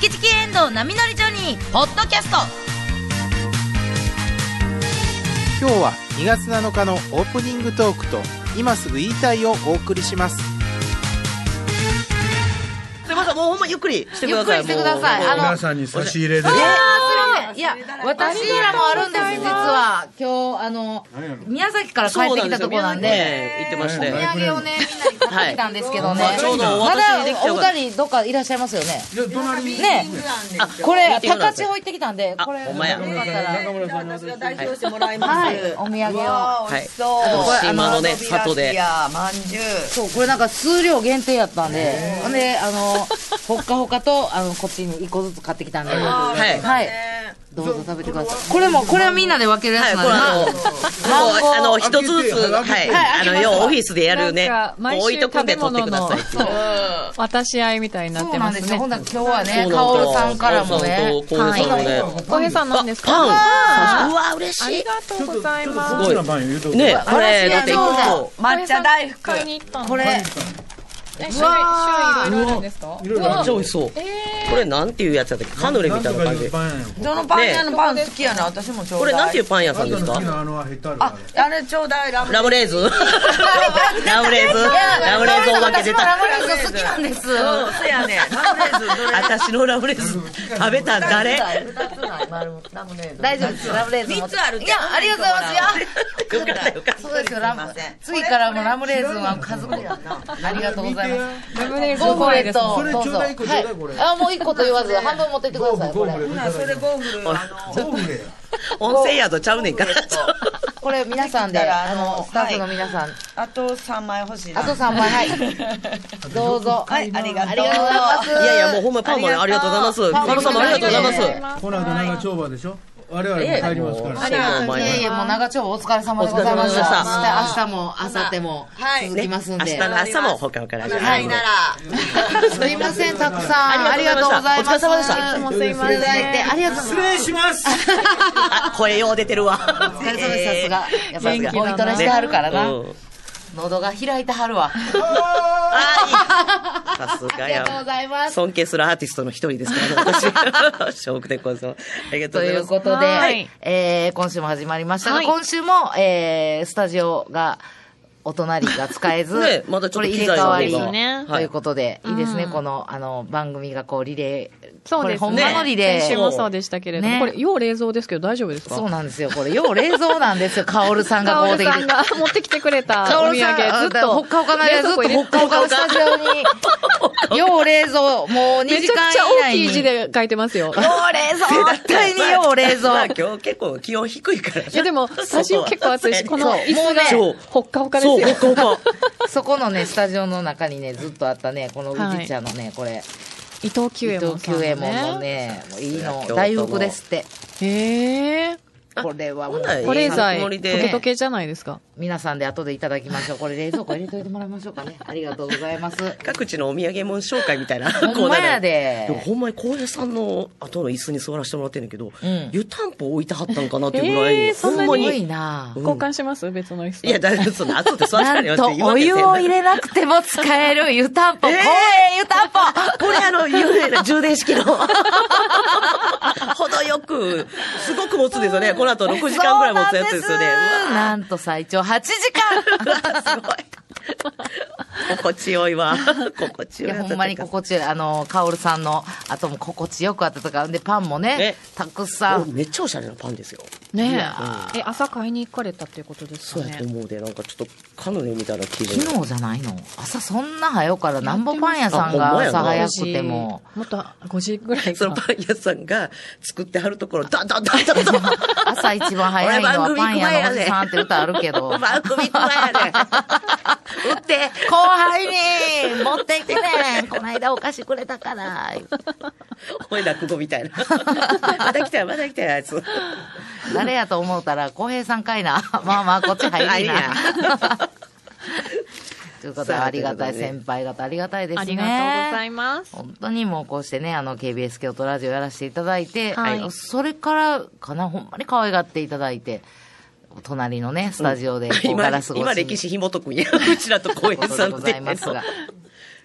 チキチキエンドウ波乗りジョニー」ポッドキャスト今日は2月7日のオープニングトークと今すぐ言いたいをお送りしますすいません、もうほんまゆっくりしてください。ゆっくりしてください皆さんに差し入れで。いや、私らもあるんです、実は。今日、あの、宮崎から帰ってきたところなんで、ね、言ってましおて。土産をね、みんなに買ってきたんですけどね。はいちょうどおまだお二人どっかいらっしゃいますよね？ねあ、これ、高千穂行ってきたんで、これ、よかったら。中村さんに渡して。代表してもらいます。はい、お土産を。はい。そう。島のね、里で。や、まんじゅう。そう、これなんか数量限定やったんで、ほんで、あの、ほっかほかと、あの、こっちに一個ずつ買ってきたんで、ははい。い。どうぞ食べてください。これも、これはみんなで分けるやはい、つなんこれあの、で、もうあの、一つずつ、はい。はいあの、要はオフィスでやるね置いとくんで取ってください。渡し合いみたいになってますそうなんですよ。ほんね。なら今日はね、かおるさんからもね、そうそうそうはいね小平さん何ですかパンあうわ、嬉しい。ありがとうございます。ね、これ、だって一個。抹茶大福。買いに行ったのこれ、え種類、種類いろいろあるんですか？いろいろめっちゃ美味しそう。これなんていうやつやったっけ？カヌレみたいな感じ。どのパン屋のパン好きやな、私もちょうだい。これなんていうパン屋さんですか？ああのヘタルあれちょうだい、ラムラムレーズンラムレーズン ラムレーズンおまけ出た。ラムレーズン好きなんです。そう、そうやね。ラムレーズ私のラムレーズン食べたん誰？大丈夫です。ラムレーズンも。三つあるいや、ありがとうございます。いや、よかったよかった。そうですよ、ラム。次からもラムレーズンは家族やな。ありがとうございます。ラムレーズゴーフン怖いです。レと、それ。ちょうだい一個ちょうだいこれあ、もう一個と言わず、半分持ってってください、これ。それゴーフル、あの、ゴーフレや温泉宿ちゃうねんから。これ皆さんで、あの、スタッフの皆さん、あと3枚欲しいな。あと3枚、はい。どうぞ。はい、ありがとう。ありがとうございます。いやいや、もうほんまパンもありがとうございます。パンもパンさんもありがとうございます。まこの後長丁場でしょ我々も帰りますからええもういえいえ、もう長丁場お疲れ様でございました。お疲れ様でした明日も、明後日もはい続きますんで。明日の朝も他から始まるはい、なら。すいません、たくさん。ありがとうございます。お疲れ様でしたいつもすいません。いただいて、ありがとうござい失礼しますあ、声よう出てるわ。ます。お疲れ様です、さすが。やっぱり、元気だなボイトレしてはるからな。うん喉が開いてはるわ。あいいさすがありがとうごや。ざいます。尊敬するアーティストの一人ですからね、私。ショークでこそ。ありがとうというございます。ことで、はいえー、今週も始まりましたが、はい今週も、えー、スタジオが、お隣が使えず、ねまだちょっとこれ入れ替わりということで、はいいいですね、うんこの、あの、番組がこう、リレー。そうですね。これほんまのリレー。先週もそうでしたけれども、ねこれ、要冷蔵ですけど大丈夫ですかそうなんですよ。これ、よう冷蔵なんですよ。カオルさんがカオルこうできて。さんが持ってきてくれたお土カオルさん、産、ずっと。ほっかほかの間ずっとほっかほかのスタジオに、よう冷蔵、もう2め時ちゃくちゃ間以内に。大きい字で書いてますよ。よう冷蔵絶対によう冷蔵まあ今日結構気温低いから。いやでも、スタジオ結構暑いし、この椅子そうもうねほっかほかですそう、よ。ほかほか。そこのね、スタジオの中にね、ずっとあったね、この宇治茶のね、これ、伊藤久伊藤右衛門さん久右衛門もういいの大福ですって。へえ。これはもう、保冷剤、溶け溶けじゃないですか。皆さんで後でいただきましょう。これ冷蔵庫入れといてもらいましょうかね。ありがとうございます。各地のお土産物紹介みたいな。ほんまやででもほんまに浩平さんの後の椅子に座らせてもらってんねんけど、ん湯たんぽ置いてはったんかなっていうぐらい、えーそんなにい。なうん交換します？別の椅子と。いや、だからその後で座らせなんとたらよってお湯を入れなくても使える湯たんぽ、え園湯たんぽこれあの、有名な充電式の。程よく、すごく持つんですよね。この後6時間ぐらい持つやつですよね。なんと最長8時間 すごい。心地よいわ。心地いや、よいやつほんまに心地よい。あの、カオルさんの後も心地よくあったとか、で、パンもねね、たくさん。めっちゃおしゃれなパンですよ。ねえ。え、朝買いに行かれたっていうことですそうかね。やと思うで、なんかちょっとカヌレみたいな気分。昨日じゃないの？朝そんな早から、なんぼパン屋さんが朝早くても。もっと5時ぐらいかそのパン屋さんが作ってはるところ、ダンダンダンダンダン。朝一番早いのはパン屋のおじさんって歌あるけど。番組行く前やで。売って。後輩に持ってきてねこないだお菓子くれたから。おい落語みたいな。まだ来たよ、まだ来たよ、あいつ。誰やと思うたら、浩平さんかいな。まあまあ、こっち入りなな。ということで、さあありがたい先輩方、ありがたいですね。ありがとうございます。本当にもうこうしてね、あの、KBS 京都ラジオやらせていただいて、はいそれからかな、ほんまに可愛がっていただいて、隣のね、スタジオで、今ラス越しに今歴史紐解くんや。うちらと小平さんってございますが。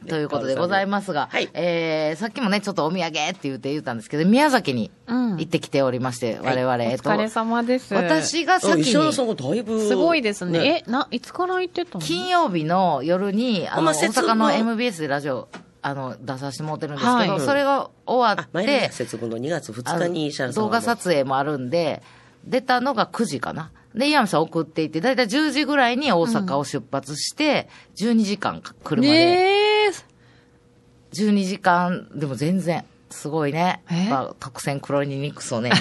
ということでございますが、はいえー、さっきもね、ちょっとお土産って言って言ったんですけど、宮崎にうん行ってきておりまして、我々、おえっと疲れ様です。私が先に石原さんがだいぶ。すごいですね。え、な、いつから行ってたの？金曜日の夜に、あの、大阪の MBS でラジオ、あの、出させてもらってるんですけど、はいそれが終わあ、って前の、節分の2月あ2日に石原さん動画撮影もあるんで、出たのが9時かな。で、岩見さん送っていって、だいたい10時ぐらいに大阪を出発して、12時間か車で。ねえ。12時間、でも全然、すごいね。え？まあ、特選黒に肉をね、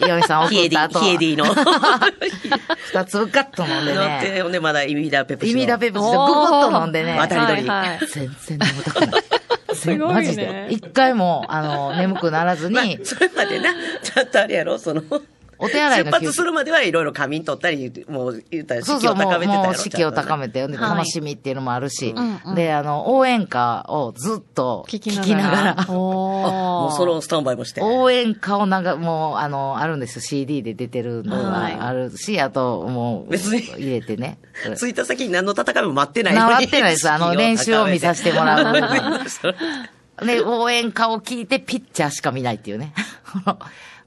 岩見さん 送った後、ヒエディの。二つガッと飲んでね、て、ほんでまだイミダペプシイの。ミダペプシでググッと飲んでね、渡り鳥全然眠たくない。すごいねマジで。一回も、あの、眠くならず まあに、それまでな、ちゃんとあれやろ、その、お手洗い出の発するまではいろいろ仮眠取ったり、もう言ったら士気をそうそう、もう、高めてたやろ。もう士気を高めて。て、ではい楽しみっていうのもあるし、うんうんで、あの、応援歌をずっと聞聞ききながら。もうそのスタンバイもして。応援歌をなんか、もう、あの、あるんですよ。CD で出てるのはいがあるし、あと、もう、別に入れてね。着いた先に何の戦いも待ってないのに。回ってないです。あの、練習を見させてもらう。う。で、応援歌を聞いて、ピッチャーしか見ないっていうね。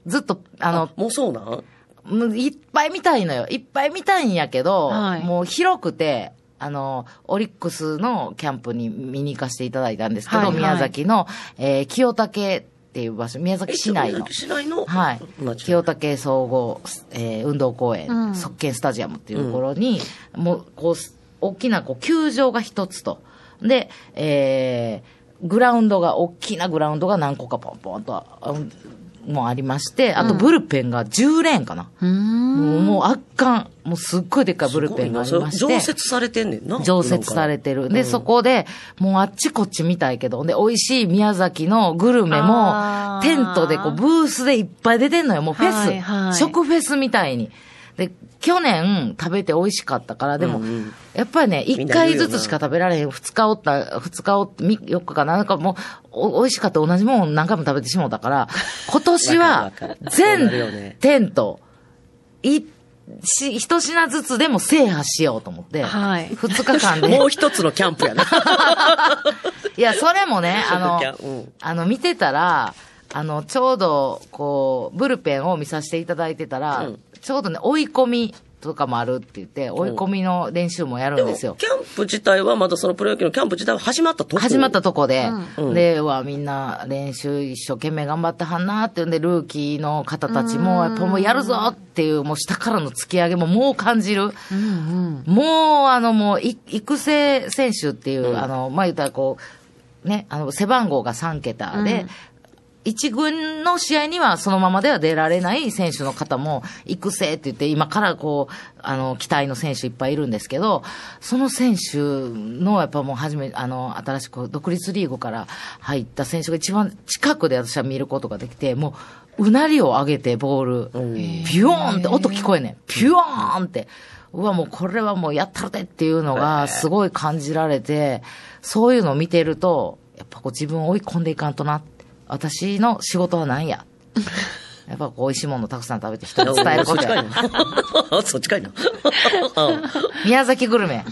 ずっと、あの、もうそうなん？いっぱい見たいのよ。いっぱい見たいんやけど、はいもう広くて、あの、オリックスのキャンプに見に行かせていただいたんですけど、はいはい宮崎の、えー清武っていう場所、宮崎市内の。市内の？はい。町清武総合、えー運動公園、うんスタジアムっていうところに、もう、こう、大きな、こう、球場が一つと。で、えー、グラウンドが、大きなグラウンドが何個かポンポンと、あもうありまして、あとブルペンが10レーンかな。うーん。もうもう圧巻。もうすっごいでっかいブルペンがありまして。常設されてんねんな。常設されてる。で、そこで、もうあっちこっち見たいけど、で、美味しい宮崎のグルメもテントでこう、ブースでいっぱい出てんのよ。もうフェス。はいはい食フェスみたいに。で、去年食べて美味しかったから、でも、うんうんやっぱりね、み一回ずつしか食べられへん。二日おった、二日おって、み四日かな。なんかもう、お美味しかった同じもん何回も食べてしもうたから、今年は全テント、い、し、一品ずつでも制覇しようと思って、はい二日間で。もう一つのキャンプやな。いや、それもね、あのうん、あの、見てたら、あの、ちょうど、こう、ブルペンを見させていただいてたら、うんちょうどね、追い込みとかもあるって言って、追い込みの練習もやるんですよ。キャンプ自体はまだそのプロ野球のキャンプ自体は始まったとこ。始まったとこで、うん。で、うわ、みんな練習一生懸命頑張ってはんなっていうんで、ルーキーの方たちも、やっぱもうやるぞっていう、もう下からの突き上げももう感じる。うんうん。もう、あの、もう、い育成選手っていう、うん。あの、まあ、言ったらこう、ね、あの、背番号が3桁で、一軍の試合にはそのままでは出られない選手の方も、育成って言って、今からこう、あの、期待の選手いっぱいいるんですけど、その選手の、やっぱもう初め、あの、新しく独立リーグから入った選手が一番近くで私は見ることができて、もう、うなりを上げてボール、ピューンって音聞こえんねん。ピューンって。うわ、もうこれはもうやったるでっていうのがすごい感じられて、そういうのを見てると、やっぱこう自分を追い込んでいかんとな。私の仕事は何や。やっぱ美味しいものたくさん食べて人に伝えることや。そっちかいな。宮崎グルメ、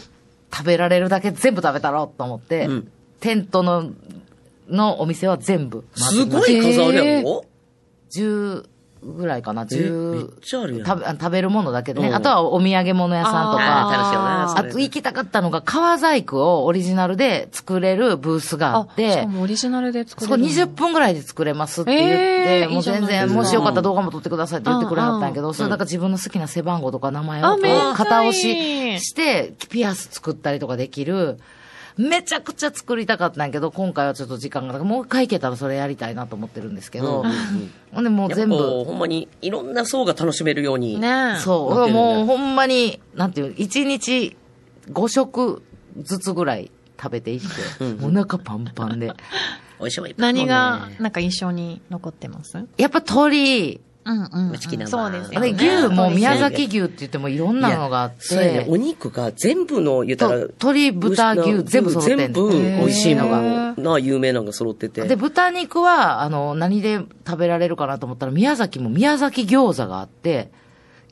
食べられるだけ全部食べたろうと思って、うんテントの、のお店は全部す。ごい数あるやろ？10ぐらいかな、めっ10。ちゃあるやん。食べ食べるものだけでね。うんあとはお土産物屋さんとか。楽しいよなそあれと行きたかったのが、川細工をオリジナルで作れるブースがあっ、あしてかもオリジナルで作そこれるの。20分ぐらいで作れますって言って、えーもう全然、もしよかったら動画も撮ってくださいって言ってくれはったんやけど、んそれだから自分の好きな背番号とか名前をこうあめっちゃいい型押しして、ピアス作ったりとかできる、めちゃくちゃ作りたかったんやけど、今回はちょっと時間がなくもう一回行けたらそれやりたいなと思ってるんですけど、うんうんほんでもう全部、ほんまにいろんな層が楽しめるように。ねえ。そう、もうほんまに、なんていう、一日5食ずつぐらい食べていって、お腹パンパンで。美味しい何が、なんか印象に残ってます？やっぱ鳥、うんうんうん。そうですよあれね。牛も宮崎牛って言ってもいろんなのがあっそうやね、て、お肉が全部の言ったらと、鶏、豚、牛、全部揃ってん全部の。美味しいのへが、ーな、有名なのが揃ってて。で、豚肉は、あの、何で食べられるかなと思ったら、宮崎も宮崎餃子があって、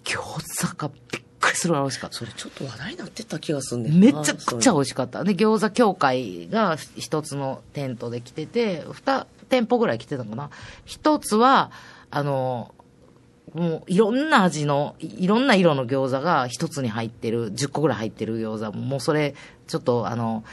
餃子がびっくりする美味しかった。それちょっと話題になってた気がすんねめちゃくちゃ美い。味しかった。で、餃子協会が一つのテントで来てて、二店舗ぐらい来てたのかな。一つは、あの、もういろんな味の、いいろんな色の餃子が一つに入ってる、10個ぐらい入ってる餃子。もうそれ、ちょっとあの、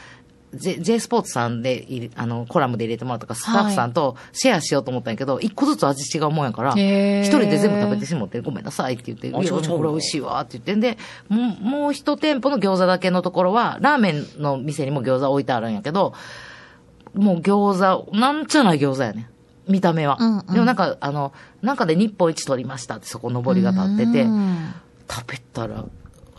J, J スポーツさんであの、コラムで入れてもらったから、スタッフさんとシェアしようと思ったんやけど、一個ずつ味違うもんやから、一人で全部食べてしもって、ごめんなさいって言って、いや、これ美味しいわって言ってんで、もう、もう一店舗の餃子だけのところは、ラーメンの店にも餃子置いてあるんやけど、もう餃子、なんちゃない餃子やね。見た目は。うんうん。でもなんか、あの、なんかで日本一取りましたってそこ上りが立ってて、うん。食べたら、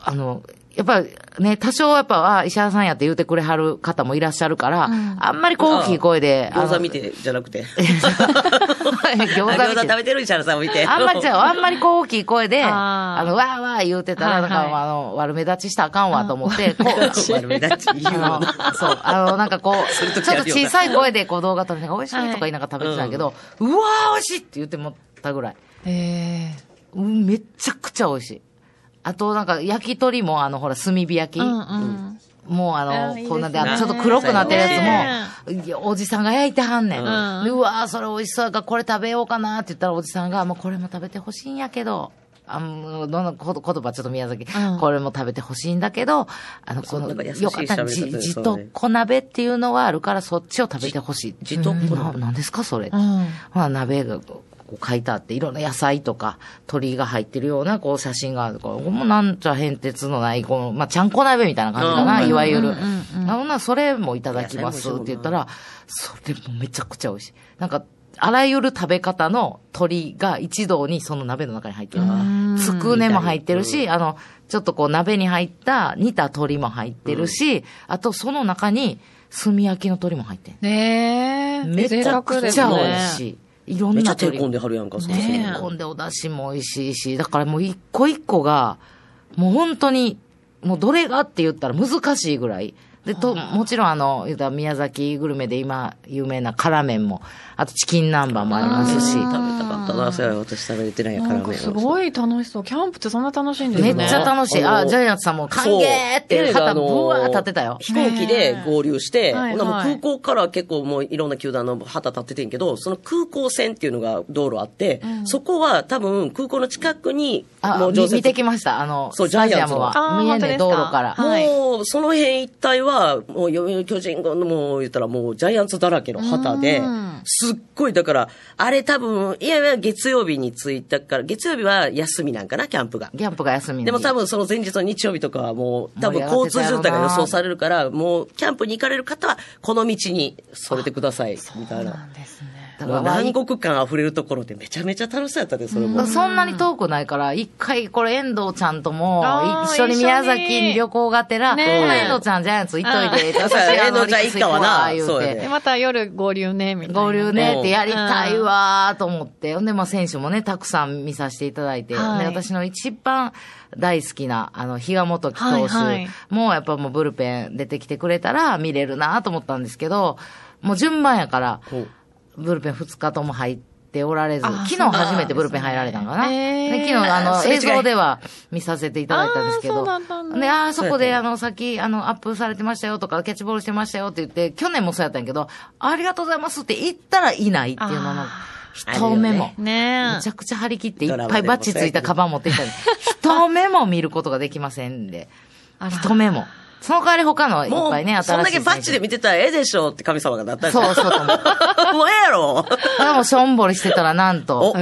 あの、やっぱね、多少やっぱ、あ、石原さんやって言うてくれはる方もいらっしゃるから、あんまりこう大きい声で、餃子見てじゃなく て。餃子食べてる石原さんを見て。あんまりじゃあ、あんまりこう大きい声で、あの、わーわー言うてたら、はいはいなんか、あの、悪目立ちしたらあかんわと思って、こう、悪目立ち言うあののそう、あの、なんかこう、するちょっと小さい声でこう動画撮りながら美味しいとか言いながら食べてたけど、うわー美味しいって言ってもったぐらい。えうんめちゃくちゃ美味しい。あと、なんか、焼き鳥も、あの、ほら、炭火焼き。えうんうん。もうあの、こんなんで、あのちょっと黒くなってるやつも、おじさんが焼いてはんねん。うんでうわーそれ美味しそうこれ食べようかなって言ったら、おじさんが、もうこれも食べてほしいんやけど、あの、どんなこと言葉ちょっと宮崎、うんこれも食べてほしいんだけど、あの、この、よかったら、じ、じと小鍋っていうのがあるから、そっちを食べてほしい。じと小鍋んですか、それ。うん。ほら、鍋がこう書いてあって、いろんな野菜とか鳥が入ってるようなこう写真があるこれもなんちゃ変哲のない、この、まあ、ちゃんこ鍋みたいな感じかな、うんいわゆる。うんうんうんならそれもいただきますって言ったら、それもめちゃくちゃ美味しい。なんか、あらゆる食べ方の鳥が一堂にその鍋の中に入ってるからうん、つくねも入ってるし、あの、ちょっとこう鍋に入った煮た鳥も入ってるし、あとその中に炭焼きの鳥も入ってる。ねえ。めちゃくちゃ美味しい。いろんめっちゃ。手込んではるやんか、そのね手込んでお出汁も美味しいし、だからもう一個一個が、もう本当に、もうどれがって言ったら難しいぐらい。で、と、もちろんあの、言うたら宮崎グルメで今有名な辛麺も、あとチキン南蛮もありますし、食べたかったな、それは私食べれてないやからなんかすごい楽しそう。キャンプってそんな楽しいんですめね。っちゃ楽しい。あジャイアンツさんも歓迎ってそう肩ブワー立ってたよ。飛行機で合流して、空港から結構もういろんな球団の旗立っててんけど、その空港線っていうのが道路あって、そこは多分空港の近くに、あ、もう見てきました。あの、そうジャイアンツは。の見えんね、あー本当ですか？道路から。はいもう、その辺一帯は、もう、読売巨人軍の、もう言ったらもう、ジャイアンツだらけの旗でうん、すっごい、だから、あれ多分、いやいや、月曜日に着いたから、月曜日は休みなんかな、キャンプが。キャンプが休みでも多分その前日の日曜日とかはもう、多分交通渋滞が予想されるから、もう、キャンプに行かれる方は、この道にそれてください、みたいな。ですね。もうだから南国感溢れるところでめちゃめちゃ楽しそうやったで、それも。そんなに遠くないから、一回これ遠藤ちゃんとも一緒に宮崎に旅行がてら、ね遠藤ちゃんジャイアンツ行っといて、遠藤ちゃん一家はな言うて。そうやね。で、また夜合流ね、みたいな。合流ねってやりたいわーと思って。ほんで、まあ選手もね、たくさん見させていただいて。はい。で、私の一番大好きな、あの、比嘉元樹投手。も、やっぱもうブルペン出てきてくれたら見れるなと思ったんですけど、もう順番やから、ブルペン2日とも入っておられず、あ昨日初めてブルペン入られたんかな。ねで昨日、あの、映像では見させていただいたんですけど。あで、あーそこで、あの、さっき、あの、アップされてましたよとか、キャッチボールしてましたよって言って、去年もそうやったんやけど、ありがとうございますって言ったらいないっていうののあ、一目も。ねめちゃくちゃ張り切っていっぱいバッチついたカバン持っていったり、一目も見ることができませんで。一目も。その代わり他のいっもぱいね、う、そんだけバッチで見てたらええでしょって神様がなったそうそう。もうええやろでもしょんぼりしてたらなんと。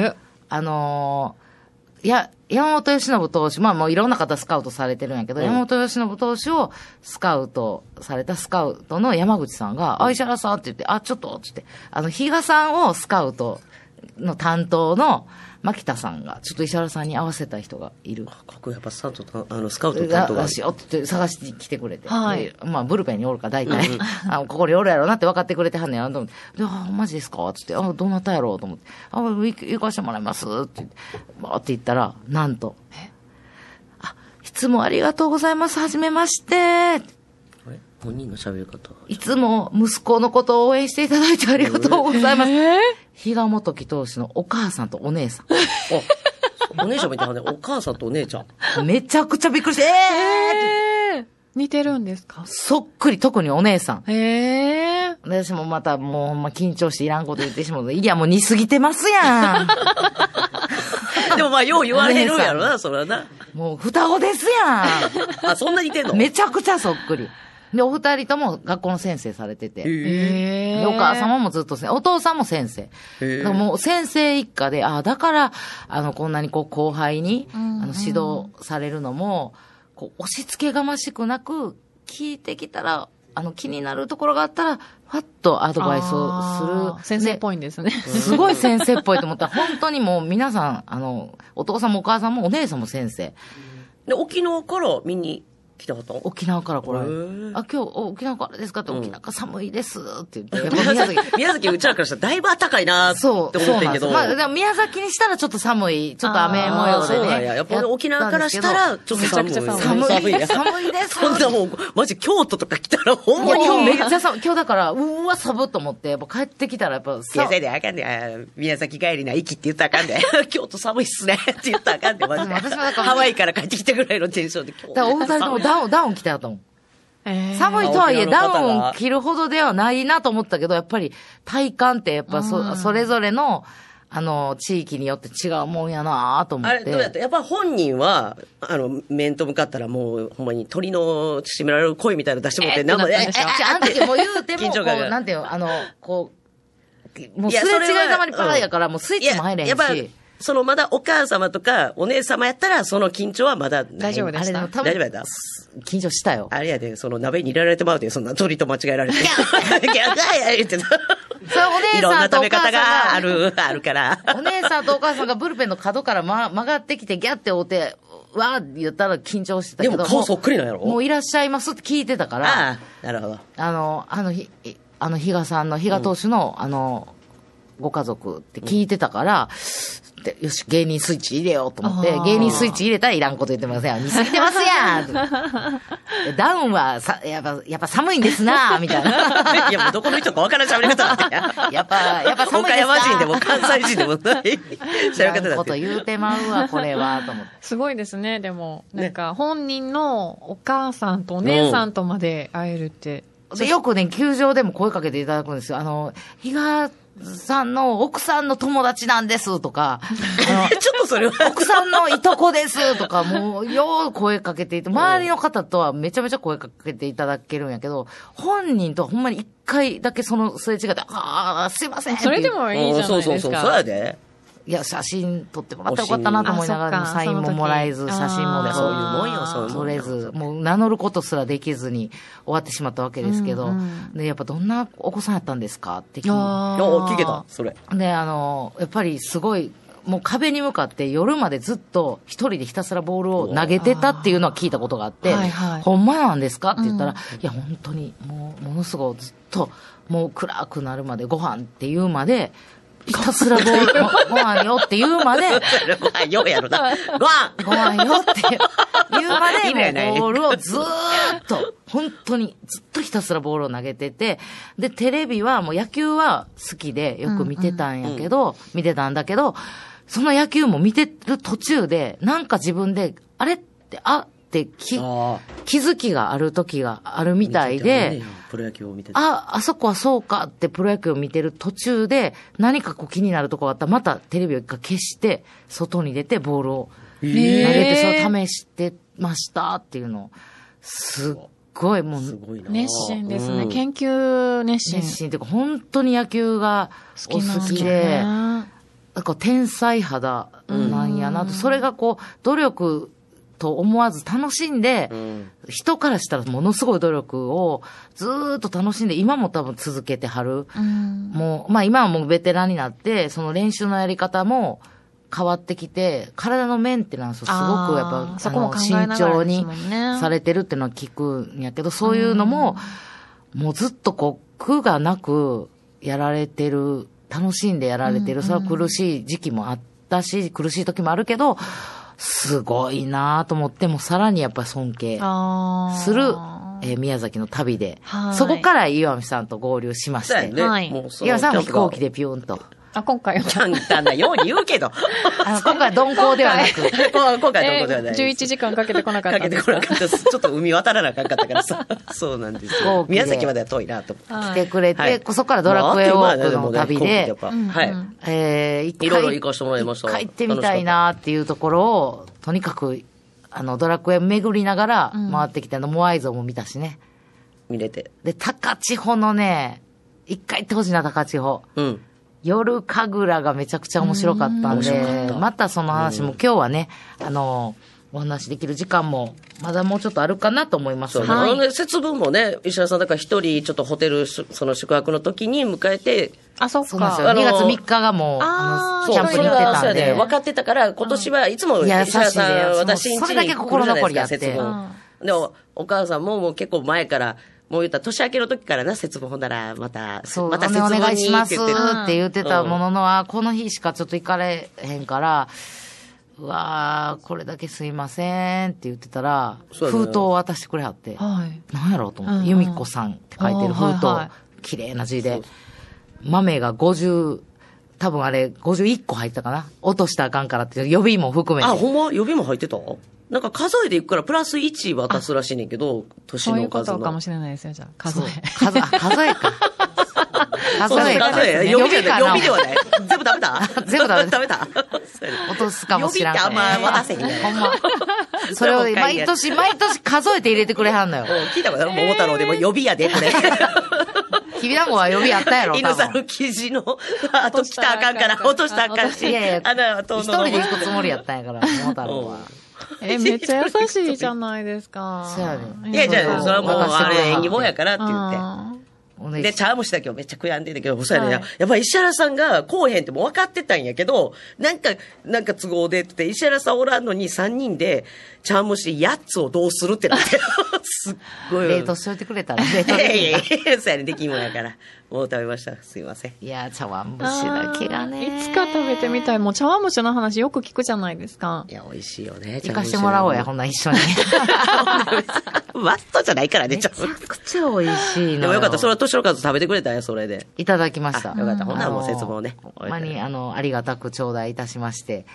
あのー、や、山本由伸投手、まあもういろんな方スカウトされてるんやけど、うん。山本由伸投手をスカウトされたスカウトの山口さんが、あ、石原さんって言って、あ、ちょっと、つって、あの、比嘉さんをスカウトの担当の牧田さんが、ちょっと石原さんに合わせた人がいる。かっこいいやっぱスカウトと、あの、スカウトの担当がらしいよって探してきてくれて。はいでまあ、ブルペンにおるから大体、あここにおるやろなって分かってくれてはんねやなと思って。で、あ、マジですか？つって、あ、どうなったやろ？うと思って。あ、行行かしてもらいます？って言って、バーって言ったら、なんと。あ、いつもありがとうございます。はじめまして。あれ？本人の喋り方。いつも息子のことを応援していただいてありがとうございます。比嘉元樹投手のお母さんとお姉さん。お姉ちゃんみたいなね、お母さんとお姉ちゃん。めちゃくちゃびっくりして、えー似てるんですか？そっくり、特にお姉さん。ええで私もまたもうほんま緊張していらんこと言ってしまう。いや、もう似すぎてますやん。でもまあ、よう言われるやろな、それはな。もう双子ですやあ、そんな似てんの？ん。めちゃくちゃそっくり。で、お二人とも学校の先生されてて。ええでお母様もずっとお父さんも先生。へだからもう先生一家で、ああ、だから、あの、こんなにこう後輩に、あの、指導されるのも、こう、押し付けがましくなく、聞いてきたら、あの、気になるところがあったら、ファッとアドバイスをする。先生っぽいんですね。すごい先生っぽいと思ったら、本当にもう皆さん、あの、お父さんもお母さんもお姉さんも先生。で、沖縄から見に来たかったの沖縄からこれ、あ、今日沖縄からですか？って、沖縄寒いですって言って、宮宮崎崎、宮崎 うちらからしたらだいぶ暖かいなってそう、思ってんけど。まあ、でも宮崎にしたらちょっと寒い、ちょっと雨模あ様でね。や。やっぱり沖縄からしたら、ちょっと寒い。めちゃくちゃ寒い。寒いや。寒いです。そんなもう、マジ京都とか来たらほんまに。今日めっちゃ寒い。今日だから、うわ、寒いと思って、やっぱ帰ってきたらやっぱいや、させいであかんで、あ宮崎帰りな、息って言ったらあかんで。京都寒いっすね。って言ったらあかんで、マジで。ハワイから帰ってきたぐらいのテンションで、今日ダウン、ダウン着てあったもん。ええ寒いとはいえ、ダウン着るほどではないなと思ったけど、やっぱり体感ってやっぱそ、それぞれの、あの、地域によって違うもんやなと思って。あれ、どうやった？やっぱ本人は、あの、面と向かったらもう、ほんまに鳥の締められる声みたいなの出してもって、なんか、えーあ、あの時もう言うても、こ緊張感がう、なんていうの、あの、こう、もういやすれ違いそれはざまにパーやから、もうスイッチも入れへんし。ぱ、そのまだお母様とかお姉様やったら、その緊張はまだ大丈夫でした大丈夫やった。緊張したよ。あれやで、その鍋に入れられてまうで、そんな鳥と間違えられて。ギャーギャー言ってた。それお姉いろんさとおなん食べ方母さんがある、あるから。お姉さんとお母さんがブルペンの角から、ま、曲がってきて、ギャって追って、わーって言ったら緊張してたけど。でも顔そっくりなんやろ？もういらっしゃいますって聞いてたから、ああ、なるほど。あの、あの、ひ、あの、比嘉さんの、比嘉投手の、あの、ご家族って聞いてたから、でよし、芸人スイッチ入れようと思って芸人スイッチ入れたらいらんこと言ってません。似すぎてますやん ダウンはさ、やっぱ、やっぱ寒いんですなみたいな。いや、もうどこの人かわからん喋り方だって。やっぱ、やっぱ寒いです岡山人でも関西人でもないい 喋り方だこと言うてまうわ、これは、と思って。すごいですね、でも。なんか、本人のお母さんとお姉さんとまで会えるって。でよくね、球場でも声かけていただくんですよ。あの、比嘉さんの奥さんの友達なんですとか、ちょっとそれは。奥さんのいとこですとか、もう、よう声かけていて、周りの方とはめちゃめちゃ声かけていただけるんやけど、本人とはほんまに一回だけそのすれ違って、ああ、すいませんってそれでもいいじゃないですか。そうそうそう、そうやで。いや、写真撮ってもらったらよかったなと思いながら、サインももらえず、写真もそういうもんよそういうもん撮れず、もう名乗ることすらできずに終わってしまったわけですけど、うんうん。で、やっぱどんなお子さんやったんですかって聞いて。聞けた、それ。で、あの、やっぱりすごい、もう壁に向かって夜までずっと一人でひたすらボールを投げてたっていうのは聞いたことがあって、はいはい。ほんまなんですかって言ったら、いや、本当にもう、ものすごいずっと、もう暗くなるまでご飯って言うまで、ひたすらボール、ごご飯よって言うまで、ご飯ようやろな。ご飯。ご飯よって言うまで、もうボールをずーっと、本当にずっとひたすらボールを投げてて、で、テレビはもう野球は好きでよく見てたんやけど、見てたんだけど、その野球も見てる途中で、なんか自分で、あれって、あってきあ気づきがある時があるみたいで、、プロ野球を見てて。あ、あそこはそうかってプロ野球を見てる途中で、何かこう気になるとこがあったら、またテレビを一回消して、外に出てボールを投げて、それを試してましたっていうのを、すっごいもう。熱心ですね。うん研究熱心。熱心っていうか、本当に野球がお好きで、ねなんか天才肌なんやなと、それがこう、努力と思わず楽しんで、うん。人からしたらものすごい努力をずーっと楽しんで、今も多分続けてはる。うん。もう、まあ今はもうベテランになって、その練習のやり方も変わってきて、体のメンテナンスをすごくやっぱ、そこも慎重にされてるっていうのは聞くんやけど、そういうのも、もうずっとこう、苦がなくやられてる、楽しんでやられてる、それは苦しい時期もあったし、苦しい時もあるけど、すごいなと思って、もうさらにやっぱ尊敬する、えー宮崎の旅では、いそこから岩見さんと合流しまして、ね。はいもうその岩見さんは飛行機でピューンと。あ、今回は。簡単なように言うけど。あの今回鈍行ではなく、今今回のことではえーないです。11時間かけてこなかったかけてこなかったです。ちょっと海渡らなあかんかったからさ。そうなんですよ。宮崎までは遠いなと思って。はい来てくれて、はいそこからドラクエウォークの旅で、はい。えー、一回いろいろ行かせてもらいました一回行ってみたいなっていうところを、とにかく、あの、ドラクエ巡りながら回ってきて、あの、モアイ像も見たしね。見れて。で、高千穂のね、一回行ってほしいな、高千穂。うん。夜神楽がめちゃくちゃ面白かったんでった、またその話も今日はね、あの、お話できる時間も、まだもうちょっとあるかなと思いますそう、のであのね、節分もね、石原さん、だから一人、ちょっとホテル、その宿泊の時に迎えて、あ、そっか。そうなんですよ。あの2月3日がもう、あの、キャンプに行ってたんそれはそうやねで。分かってたから、今年はいつもいや石原さん、私んそれだけ心残りあって。節分。でも、お母さんももう結構前から、もう言ったら年明けの時からな、節分ほんなら、また、そう、また節お分に願いしますっって言ってて言ってたもののは、この日しかちょっと行かれへんから、うわー、これだけすいませんって言ってたら、封筒を渡してくれはって、はい。なんやろうと思って、うんうん。由美子さんって書いてる封筒。あーはい。は、綺麗な字で、豆が50、多分あれ51個入ったかな。落としたらあかんからって、予備も含めて。あ、ほんま？予備も入ってた？なんか数えでいくから、プラス1渡すらしいねんけど、年そういうの数の。ことかもしれないですよ、じゃあ。数そうえ。数え、あ 数えか。数そうえか。数え。予備じゃない。予かな備ではない。全部食べた全部食べた落とすかもしらん予備ってあんま渡せへんねほんま。それを毎年、毎年数えて入れてくれはんのよ。うん聞いたことある桃太郎でも予備やで、これ。きびだんごは予備あったやろ。犬さんの生地の、あと来たらあかんから、落としたらあかんし。いやいやあの、と一人で行くつもりやったんやから、桃太郎は。え、めっちゃ優しいじゃないですか。そうやねいや、じゃあ、それはもう、あれ、縁起物やからって言って。あで、ほんで茶虫だけはめっちゃ悔やんでんだけど、そうやね、はいやっぱり石原さんがこうへんってもう分かってたんやけど、なんか、なんか都合でって言って、石原さんおらんのに3人で、茶虫8つをどうするってなって、すっごい。冷凍しといてくれたら、冷 凍いやいやできいや、そうやね、できんもんやから。もう食べました。すいません。いや、茶碗蒸ーしだけがね。いつか食べてみたい。もう茶碗蒸しの話よく聞くじゃないですかい。や、美味しいよね。行かしてもらおうや、ほんなら一緒に。ワットじゃないからね、めちゃちゃ。くちゃ美味しいのでもよかった、それは年の数食べてくれたんや、それで。いただきました。あよかったほんならもう節分をねほんまに、あの、ありがたく頂戴いたしまして。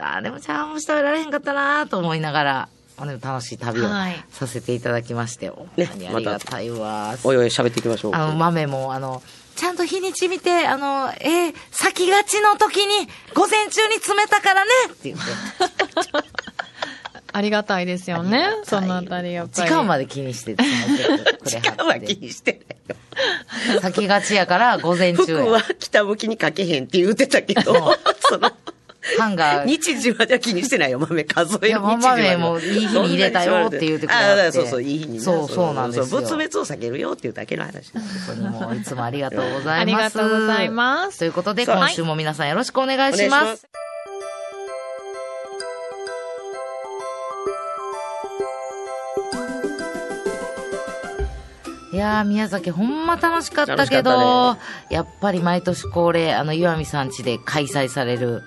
あーでも茶碗蒸し食べられへんかったなと思いながら、あでも楽しい旅をはいさせていただきまして、ほんまにありがたいわ。おいおい喋っていきましょう。あの、豆も、あの、ちゃんと日にち見て、あの、えー先がちの時に、午前中に詰めたからねって言って。ありがたいですよね。そのあたり、やっぱり。時間まで気にしてて。時間は気にしてないよ。先がちやから、午前中や。服は北向きにかけへんって言ってたけど、その、ハンガー、日時までは気にしてないよ、豆数える。日時は。豆もいい日に入れたよって言うてくれて。あそうそう、いい日にね。そうそうなんですよ。仏滅を避けるよっていうだけの話。本当にもういつもありがとうございます。ありがとうございます。ということで、今週も皆さんよろしくお願いします。い。やー、宮崎ほんま楽しかったけど、楽しやっぱり毎年恒例、あの、岩見さん家で開催される、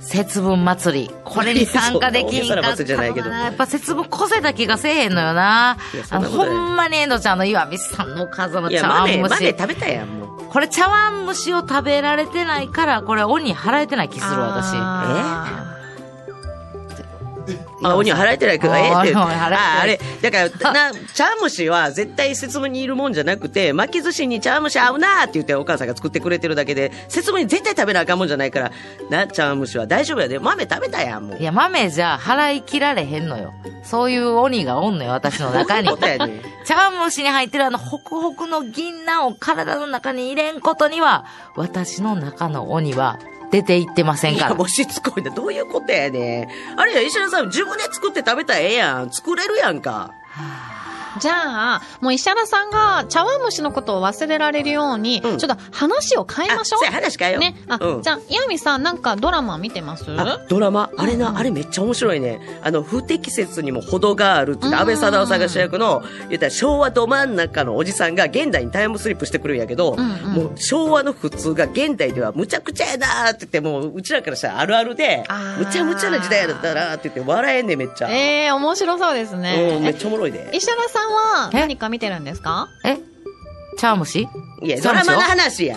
節分祭り。これに参加できんかったな祭りじゃないけどのなやっぱ節分こせた気がせえへんのよな。あの、ほんまにえのちゃんの岩見さんのお母さんの茶碗豆、蒸し。豆食べたやん、もう。これ茶碗蒸しを食べられてないから、これ鬼払えてない気する私。ああ、鬼は払えてないけど、ええって。ああ、あれ、だから、な、茶蒸しは絶対節分にいるもんじゃなくて、巻き寿司に茶蒸し合うなーって言ってお母さんが作ってくれてるだけで、節分に絶対食べなあかんもんじゃないから、な、茶蒸しは大丈夫やで。豆食べたやん、もうい。や、豆じゃ払い切られへんのよ。そういう鬼がおんのよ、私の中に。茶碗蒸しに入ってるあの、ホクホクの銀杏を体の中に入れんことには、私の中の鬼は出ていってませんいや、からも。うしつこいな。どういうことやねん。あれや、石原さん、自分で作って食べたらええやん。作れるやんか。じゃあ、もう石原さんが茶碗蒸しのことを忘れられるように、うんちょっと話を変えましょうや話変えよう。うね。あ、うんじゃあ、岩見さん、なんかドラマ見てます？あ、ドラマ？あれな、あれめっちゃ面白いね。あの、不適切にも程があるって安倍貞夫さんが主役の、言ったら昭和ど真ん中のおじさんが現代にタイムスリップしてくるんやけど、うんうんもう昭和の普通が現代ではむちゃくちゃやなーって言って、もううちらからしたらあるあるでむちゃむちゃな時代やったなーって言って笑えんねんめっちゃ。ええー、面白そうですね。うん、めっえちゃおもろいで。石原さんはえ？何か見てるんですか？え？茶碗蒸しいや、ドラマの話や。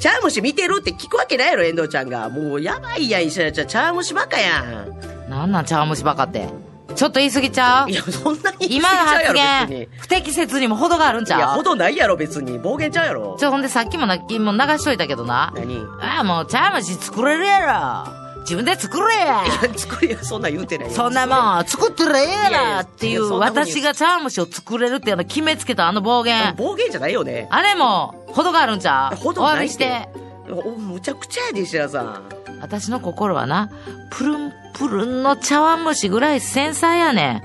茶碗蒸し見てるって聞くわけないやろ、遠藤ちゃんが。もうやばいやん、石原ちゃん。茶碗蒸しばっかやん。なんなん茶碗蒸しばかって？ちょっと言い過ぎちゃう？いや、そんなに言い今の発過ぎちゃうやろ、別に。言、不適切にも程があるんちいや、ゃう？ほどないやろ、別に。暴言ちゃうやろ。ちょ、ほんでさっきもな、もう流しといたけどな。何？いああ、もう茶碗蒸し作れるやろ。自分で作れや。や、作りはそんなん言うてないよ。そんなもん、作ってるええいやっていう、私が茶碗蒸しを作れるっていうのを決めつけたあの暴言。暴言じゃないよね。あれも、程があるんちゃうほどないってびして。おむちゃくちゃやで、石原さん。私の心はな、プルンプルンの茶碗蒸しぐらい繊細やねん。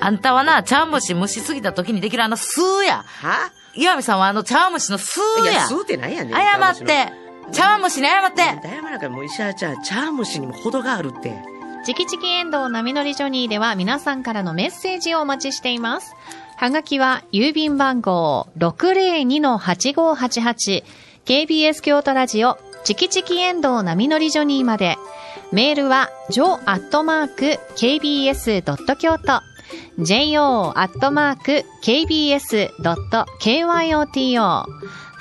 あんたはな、茶碗蒸し蒸しすぎた時にできるあのスーや。は？岩見さんはあの茶碗蒸しのスーや。いや、吸うてないやねん。謝って。茶碗蒸しに謝って。謝らんからもう石原ちゃん、茶碗蒸しにも程があるって。チキチキエンドウ波乗りジョニーでは皆さんからのメッセージをお待ちしています。はがきは郵便番号602-8588 KBS 京都ラジオチキチキエンドウ波乗りジョニーまで。メールは jo.kbs.kyoto jo.kbs.kyoto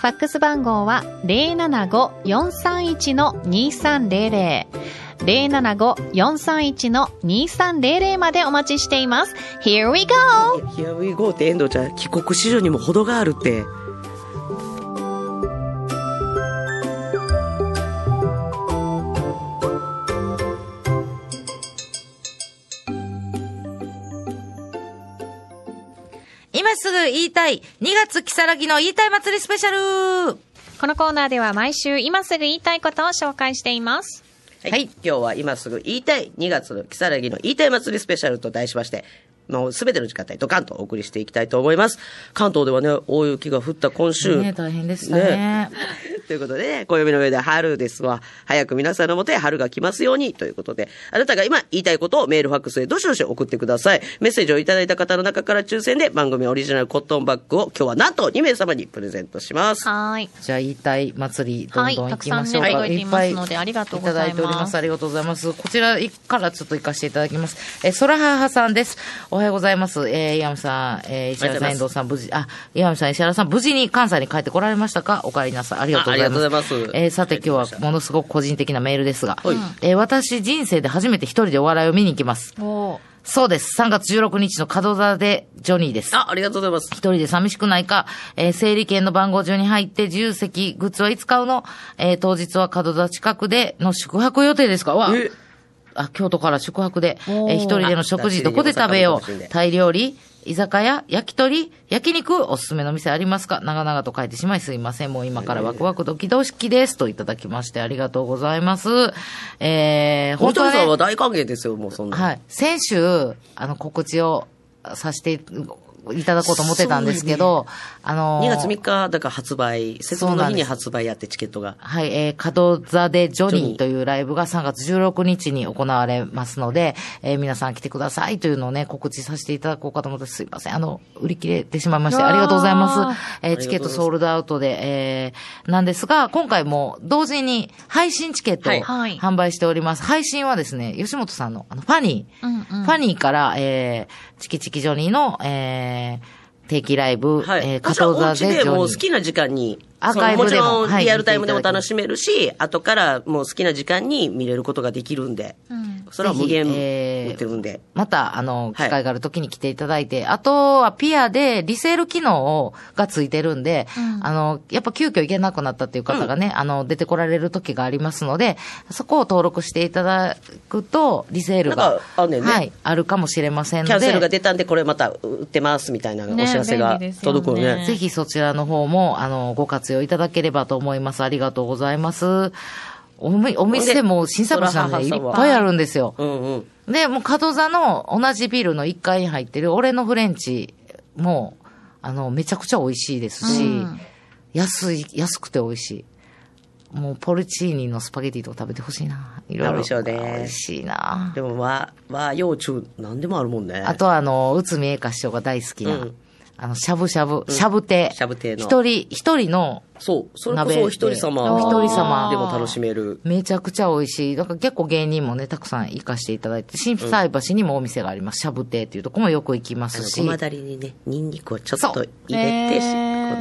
ファックス番号は075-431-2300 075-431-2300までお待ちしています。Here we go! Here we go って遠藤ちゃん、帰国子女にも程があるって。今すぐ言いたい、2月キサラギの言いたい祭りスペシャルこのコーナーでは毎週今すぐ言いたいことを紹介しています。はい。今日は今すぐ言いたい2月の木更木の言いたい祭りスペシャルと題しまして、もうすべての時間帯ドカンとお送りしていきたいと思います。関東ではね、大雪が降った今週。ね大変でしたね ということでね、暦の上で春ですわ。早く皆さんのもとへ春が来ますようにということで、あなたが今言いたいことをメールファックスへどしどし送ってください。メッセージをいただいた方の中から抽選で番組オリジナルコットンバッグを今日はなんと2名様にプレゼントします。はーい。じゃあ言いたい祭り、どんどん行きましょうか。はいたくさんね届いていますのでありがとうございますただいております。ありがとうございます。こちらからちょっと行かせていただきます。えー、空母さんです。おはようございます。えー、岩見さん、えー、石原さん、遠藤さん、無事、あ、岩見さん、石原さん、無事に関西に帰ってこられましたか？お帰りなさい。ありがとうございます。あありがとうございますえー、さて今日はものすごく個人的なメールですが、はいえー、私人生で初めて一人でお笑いを見に行きます。おーそうです。3月16日の門座でジョニーです。あ、ありがとうございます。一人で寂しくないか、えー整理券の番号順に入って自由席、グッズはいつ買うの？えー当日は門座近くでの宿泊予定ですか？わえあ、京都から宿泊で、え一人での食あ事どこで食べようタイ料理居酒屋焼き鳥焼肉おすすめの店ありますか？長々と書いてしまいすいません。もう今からワクワクドキドキです。といただきましてありがとうございます。えー、本当本当はね、さんは大歓迎ですよ、もうそんな。はい。先週、あの、告知をさせていただこうと思ってたんですけど、あのー2月3日、だから発売、節分の日に発売やってチケットが。はい、えー、門座でジョニーというライブが3月16日に行われますので、えー皆さん来てくださいというのをね、告知させていただこうかと思って、すいません。あの、売り切れてしまいまして、ありがとうございます。えーチケットソールドアウトで、えー、なんですが、今回も同時に配信チケットをはいはい販売しております。配信はですね、吉本さんの、あの、ファニー、うんうんファニーから、えー、チキチキジョニーの、えー、定期ライブ、はい。えー、もちろんお門座家で。もう好きな時間に、アーカイブでももちろはいんリアルタイムでも楽しめるし、後からもう好きな時間に見れることができるんで、うんそれは無限ぜひえー売ってるんで。また、あの、はい。機会がある時に来ていただいて、あとはピアでリセール機能をがついてるんで、うん。あの、やっぱ急遽行けなくなったっていう方がね、あの、出てこられる時がありますので、そこを登録していただくと、リセールがか、あんねんね。はい、あるかもしれませんので、キャンセルが出たんで、これまた売ってますみたいなお知らせが届くのね。ぜひそちらの方も、あの、ご活用いただければと思います。ありがとうございます。おみお店も新作さんでいっぱいあるんですよ。うんうん。で、もう角座の同じビルの1階に入ってる俺のフレンチも、あの、めちゃくちゃ美味しいですし、うん安い、安くて美味しい。もうポルチーニのスパゲティとか食べてほしいな。いろいろ。美味しいな。でも和、和洋中、なんでもあるもんね。あとはあの、内海栄華師匠が大好きな、うんあの、しゃぶしゃぶ、しゃぶ亭。しゃぶ亭の一人、一人の、そう。それこ鍋そお一人様。お一人様でも楽しめる。めちゃくちゃ美味しい。だから結構芸人もね、たくさん行かしていただいて、新菜橋にもお店があります。しゃぶ亭っていうとこもよく行きますし。ごまだりにね、ニンニクをちょっと入れて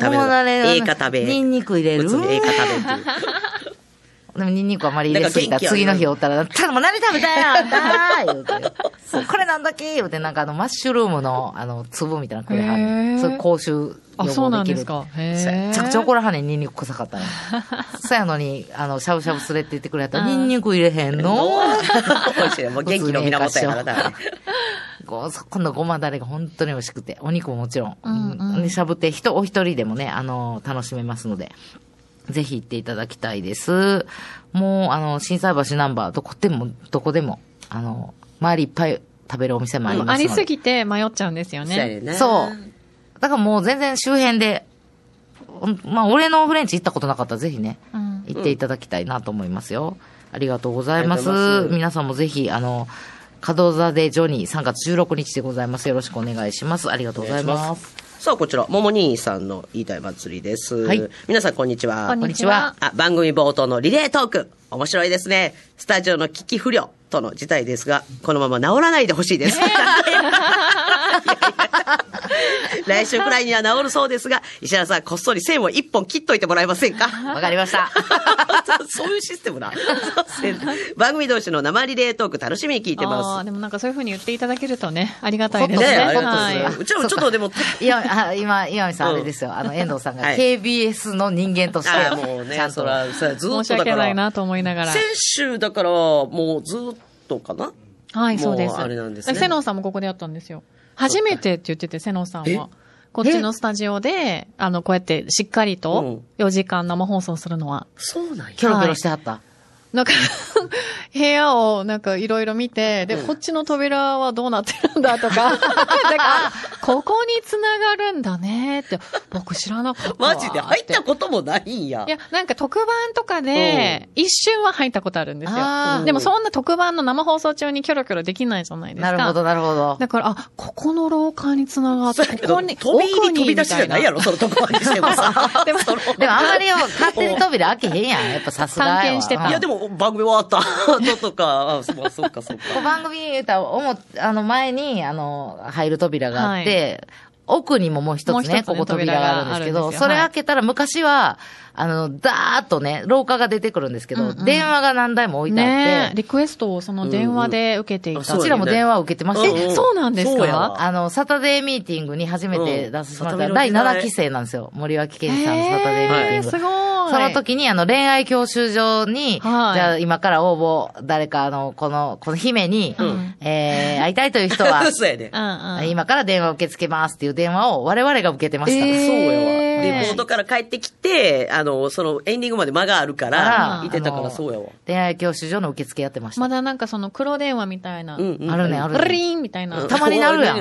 食べるええか食べ。ニンニク入れるええか食べっていう。でもニンニクあまり入れすぎた次の日おったら、ただもう何食べたんやあんた言うて。これなんだっけ？言うて、なんかあの、マッシュルームの、あの、粒みたいなのくれはんねへん。ーそういう口臭あ、そうなん予防できる。ですか。へそうえ。めちゃくちゃ怒らはんねん、ニンニク臭かったね。そうやのに、あの、しゃぶしゃぶすれって言ってくれたら、ニンニク入れへんの？美味しいね。もう元気の源やからだ。こう今度ごまだれが本当に美味しくて、お肉ももちろん。うんうんでしゃぶって、人、お一人でもね、あの、楽しめますので、ぜひ行っていただきたいです。もう、あの、震災橋ナンバー、どこでも、どこでも、あの、周りいっぱい食べるお店もありますので。ありすぎて迷っちゃうんですよね。そう。だからもう全然周辺で、うんまあ、俺のフレンチ行ったことなかったらぜひね、うん行っていただきたいなと思いますよ。ありがとうございます。ます皆さんもぜひ、あの、門座でジョニー3月16日でございます。よろしくお願いします。ありがとうございます。さあ、こちら、もも兄さんの言いたい祭りです。はい皆さん、こんにちは。こんにちは。あ、番組冒頭のリレートーク。面白いですね。スタジオの危機不良との事態ですが、このまま治らないでほしいです。来週くらいには治るそうですが、石原さん、こっそり線を一本切っといてもらえませんか？わかりました。そういうシステムな。番組同士の生リレートーク楽しみに聞いてあます。あでもなんかそういうふうに言っていただけるとね、ありがたいですね。ねありがとうござはいいます。うちらもちょっとでも、いや、あ今、岩見さんあれですよ。あの、遠藤さんがはい KBS の人間として、あもうねちゃ、んと。そら、ずっとだ申し訳。ないなと思いながら。先週だから、もうずっとかな？はい、そうです。あれなんですねセノンさんもここでやったんですよ。初めてって言ってて、セノンさんえ？は。こっちのスタジオで、あの、こうやってしっかりと4時間生放送するのは。そうなんや。キョロキョロしてはった。なんか、部屋をなんかいろいろ見て、で、こっちの扉はどうなってるんだとか、なんか、ここに繋がるんだねって、僕知らなかったわマジで？入ったこともないんやい。や、なんか特番とかで、一瞬は入ったことあるんですよ。でもそんな特番の生放送中にキョロキョロできないじゃないですか。なるほど、なるほど。だから、あ、ここの廊下に繋がって、ここに、飛び入奥にり飛び出しじゃないやろ、そのとこまでしてもさ。でもでもあんまりよ、勝手に扉開けへんやん。やっぱさすがやわ。探検してたいや、でも番組終わった後とか、あ、そうそうか、そうこうか。番組言うたら、あの、前に、あの、入る扉があって、奥にももう一つね、つねここ扉があるんですけど、それ開けたら昔は、あの、ダーッとね、廊下が出てくるんですけど、うんうん。電話が何台も置いてあって、ねえリクエストをその電話で受けていた。うんうん。こちらも電話を受けてました。うんうん。え、そうなんですか？あの、サタデーミーティングに初めて出させてもらった、うん第サタデー7期生なんですよ。森脇健児さんのサタデーミーティング。えーすごい。その時に、あの、恋愛教習所に、はい。じゃあ今から応募、誰か、あの、この、この姫に、うん。えー、会いたいという人は。今から電話受け付けますっていう電話を我々が受けてました。えー。そうやわ。えーリモートから帰ってきて、あの、そのエンディングまで間があるからあ、いてたからそうやわ。恋愛教習所の受付やってました。まだなんかその黒電話みたいな。うんうんあるね、あるブね。リーンみたいな。うんたまになるやん。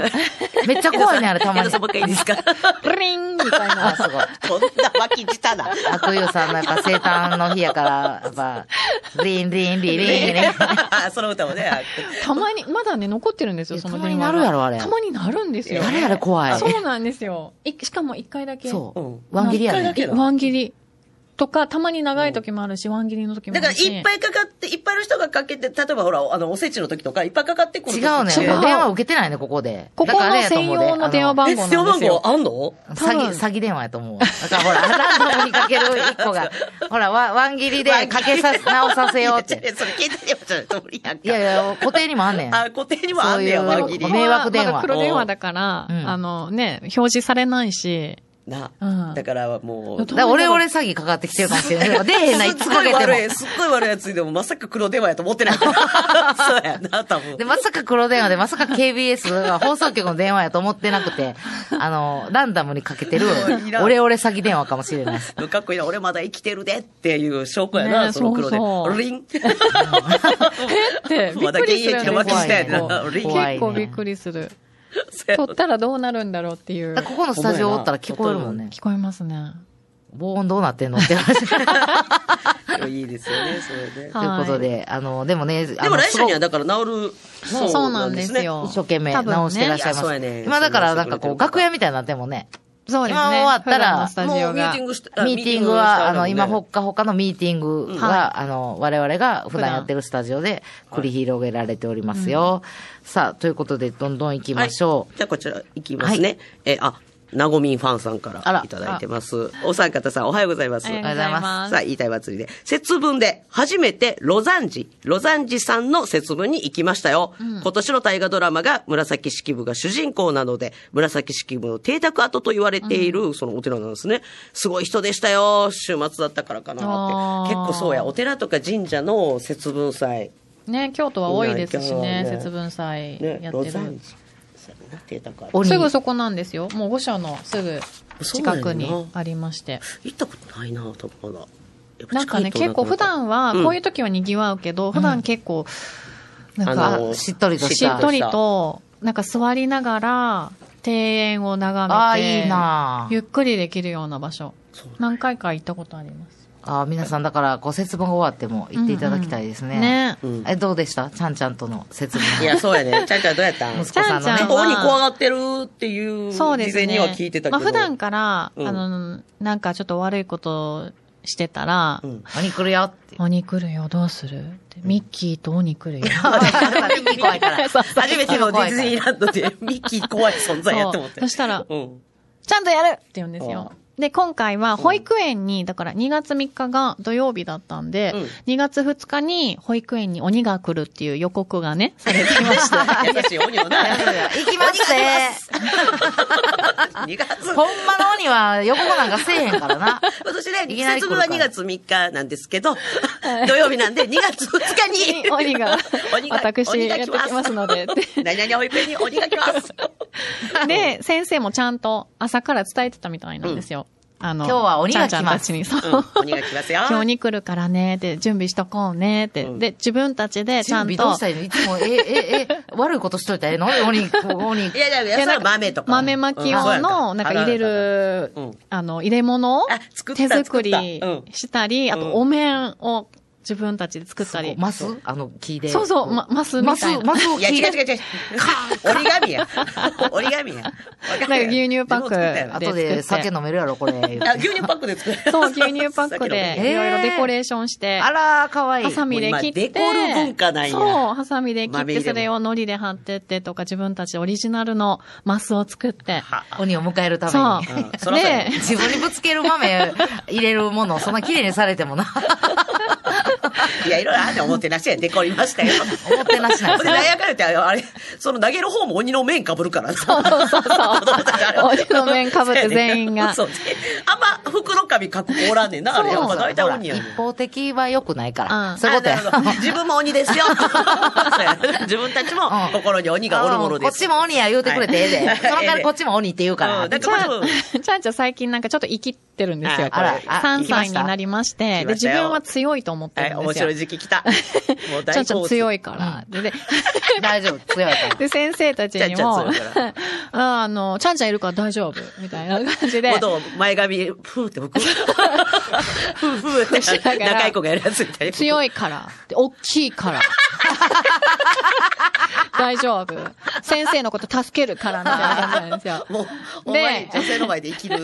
めっちゃ怖いね、あれ、たまに。江戸さんばっかりいいですかブリーンみたいあ、な。すごい。こんな脇舌だ。あくゆさんのやっぱ生誕の日やから、やっぱ、リンリンリンリン ね。あその歌もね。あたまに、まだね、残ってるんですよ、その電話が。たまになるやろあれたまになるんですよ。あれあれ怖い？そうなんですよ。いしかも一回だけ。そううん。ワン切りやねワン切り。とか、たまに長い時もあるし、ワン切りの時もあだからるし。いっぱいかかって、いっぱいの人がかけて、例えばほら、あの、おせちの時とか、いっぱいかかってくる時違うね。違う電話受けてないね、ここで。ここだからあれの専やと思うで用の電話番え、号なんですよ。あんの？詐欺、詐欺電話やと思う。だからほら、ランダムにかける一個が、ほら、ワワン切りでかけさ、直させようっ いやて。それ携帯電話じゃないと無理やんか。いやいや、固定にもあんねん。あ、固定にもあんねや、そういう輪切り迷惑電話まだ黒電話だから、うんあのね、表示されないし、なうん。だからもう、俺俺詐欺かかってきてるかもしれない。出えへんな、いつすっかけても。ごい悪い、すっごい悪いやつでも、まさか黒電話やと思ってない。そうやな、多分で、。まさか黒電話で、まさか KBS が放送局の電話やと思ってなくて、あの、ランダムにかけてるいい、なオレオレ詐欺電話かもしれないです。かっこいいな、俺まだ生きてるでっていう証拠やな、ねその黒で。そうそうリン。で、びっまだ。現役は浮気したやなリン結構びっくりする。撮ったらどうなるんだろうっていうここのスタジオおったら聞こえるもんね。聞こえますね。防音どうなってんのって話。と いいですよね、それで。はいいうことで、あの、でもね、あでもの来週にはすだから治る。そうなんですよ。一生懸命多分ね直してらっしゃいます。今だからなんかこう楽屋みたいになってもね、そうですね。今終わったらスタジオがミーティン。グして、あミーティングは、あの、今、ほかほかのミーティングうんが、はあの、我々が普段やってるスタジオで繰り広げられておりますよ。さあ、ということで、どんどん行きましょう。じゃあこちら行きますね。え、あ、なごみんファンさんかあららいただいてます。お三方さん、おはようございます。ありがとうございます。さあ、言いたい祭りで。節分で、初めて、ロザンジ、ロザンジさんの節分に行きましたよ。今年の大河ドラマが、紫式部が主人公なので、紫式部の邸宅跡と言われている、そのお寺なんですね。すごい人でしたよ。週末だったからかなって。結構そうや、お寺とか神社の節分祭。ね、京都は多いですしね、ね節分祭ね、やってるロザンジ。。そうやな邸宅跡鬼すぐそこなんですよ。もう御所のすぐ近くにありまして。行ったことないな、多分まだ。やっぱなんかね、結構普段は、うんこういう時は賑わうけど、普段結構、なんあか、のしっとりとし。っとりと、なんか座りながら、庭園を眺めて、ああ、いいなゆっくりできるような場所。何回か行ったことあります。ああ、皆さんだから、こう、節分が終わっても行っていただきたいですね。ね。うんえ、どうでした？ちゃんちゃんとの節分。いや、そうやね。ちゃんちゃんどうやった？ん息子さんのねちゃん。鬼怖がってるっていう、そうですね。事前には聞いてたけど。まあ普段から、うんあの、なんかちょっと悪いことしてたら、うん。鬼来るよって。鬼来るよ、どうする？ってミッキーと鬼来るよ。ミッキー怖いから。初めてのディズニーランドで ミッキー怖い存在やと思って。そしたらうん。ちゃんとやるって言うんですよ。で、今回は保育園に、だから2月3日が土曜日だったんで、うん2月2日に保育園に鬼が来るっていう予告がね、されていました。優しい鬼をな。行きますね。2月。ほんまの鬼は横子なんかせえへんからな。今年ね、いきなり節分は来るから2月3日なんですけど、土曜日なんで2月2日に、鬼が、鬼が私鬼やってきますので。何々保育園に鬼が来ます。で、先生もちゃんと朝から伝えてたみたいなんですよ。あの、今日は鬼が来ます。ちゃんちゃんたちに、そう。うん鬼が来ますよ。今日鬼来るからね、って、準備しとこうね、って。うん。で、自分たちでちゃんと。準備どうし、たらいいの？いつも、え、え、え、悪いことしといたらええの？鬼、鬼。いやいやいや、それは豆とか。豆巻き用の、なんか入れるうん、あの、入れ物をあ作った手作りしたり、あとうんお面を自分たちで作ったり。マス？あの、木で。そうそう、ま、マスみマスたい、な。マスをいや、違う木で。違う違う。折り紙や。折り紙や。なんか牛乳パックで後で酒飲めるやろ、これ。牛乳パックで作る。そう、牛乳パックで、えーいろいろデコレーションして、あらー、かわいい。ハサミで切って。デコる文化なんやそう、ハサミで切って、それを糊で貼ってってとか、自分たちオリジナルのマスを作って。鬼を迎えるために。うんそうやで、自分にぶつける豆入れるものをそんな綺麗にされてもな。いや、いろいろあっておもてなしやデコりましたよ。思ってなしなんで、ですなんやかんやって、あれ、その投げる方も鬼の面被るからな。そうそうそう。鬼の面被って全員が。そう。であんま袋紙書く子おらんねんな、あれ。やっぱ大体鬼やねん。一方的は良くないから。うんそういうことや。自分も鬼ですよ。自分たちもうん心に鬼がおるものです。こっちも鬼や言うてくれてええで。はいその代わりこっちも鬼って言うから。うんだちゃん、ちゃんちゃん最近なんかちょっと生きってるんですよ。あらあ3歳になりまして、で、自分は強いと思ってはい。面白い時期来た。もう大ちゃんちゃん強い。いから。で、で大丈夫、強いから。で、先生たちにも、あ あの、ちゃんちゃんいるから大丈夫、みたいな感じで。もと前髪、ふーって吹く？ふーふーって仲いい子がやるやつみたいな。強いから。で、大きいから。大丈夫。先生のこと助けるから、みたいな感じなんですよ。もう、で女性の前で生きる。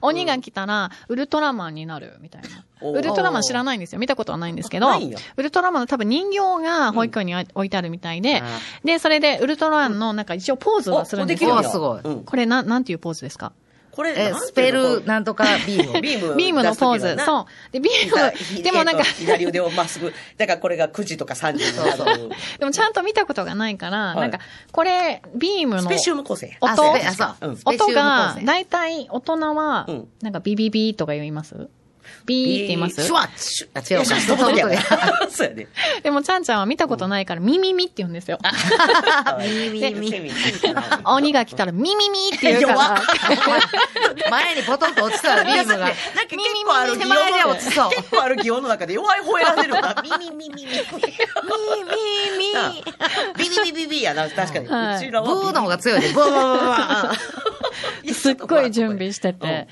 鬼が来たら、ウルトラマンになる、みたいな。ウルトラマン知らないんですよ。見たことはないんですけどウルトラマンの多分人形が保育園に置いてあるみたいで、で、それでウルトラマンのなんか一応ポーズはするんですよ。すごいうんこれな、なんていうポーズですか？これ、え、スペルなんとかビーム。ビーム。ビームのポーズ。う。そう。で、ビーム、でもなんか、左腕をまっすぐ。だからこれが9時とか3時になる。でもちゃんと見たことがないから、いなんか、これ、ビームのスペシウム構成。音音が構、成だいたい大人はうん、なんかビビビーとか言います？ビーって言います？シュワッシュあ違うから そうやね。でもちゃんちゃんは見たことないから、ミミミって言うんですよ。ミミミ。鬼が来たら、ミミミって言うから。前にポトンと落ちたらビームが。なんか結構ある手前で落ちそう。結構ある擬音の中で弱い方選んでるよな。ミミミミミ。ミミミビビビビビやな、確かに。はいうちらはブーの方が強いで、ブーブーブーブー。すっごい準備してて。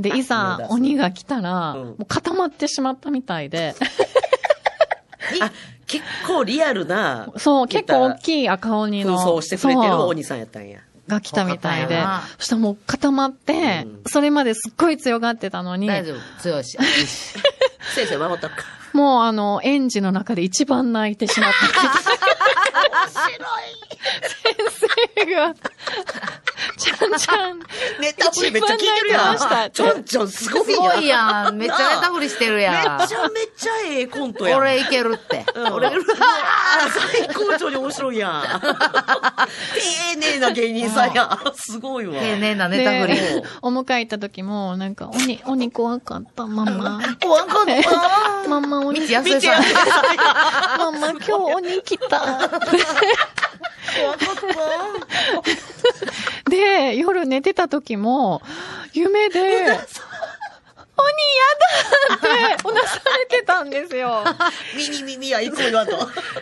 で、いざ鬼が来たら、うんもう固まってしまったみたいで。あ、結構リアルな。そう、結構大きい赤鬼の。空想してくれてるそう鬼さんやったんや。が来たみたいで。そしたらもう固まって、うんそれまですっごい強がってたのに、大丈夫、強いし。先生守ったのか。もうあの、園児の中で一番泣いてしまった。先生が、ちちゃんちゃん。ネタ振りめっちゃ聞いてるやん。ちょんちょんすごいすごいやん。めっちゃネタ振りしてるやん。めちゃめちゃええコントやん。俺いけるって。俺、あー最高潮に面白いやん。丁寧な芸人さんやん。すごいわ。丁寧なネタ振り。で、お迎え行った時も、なんか、鬼、鬼怖かった、ママ。怖かった。ママ鬼。道安江さん。ママ、今日鬼来た。で、夜寝てた時も、夢で、鬼やだって、うなされてたんですよ。耳耳はいつも言わんと。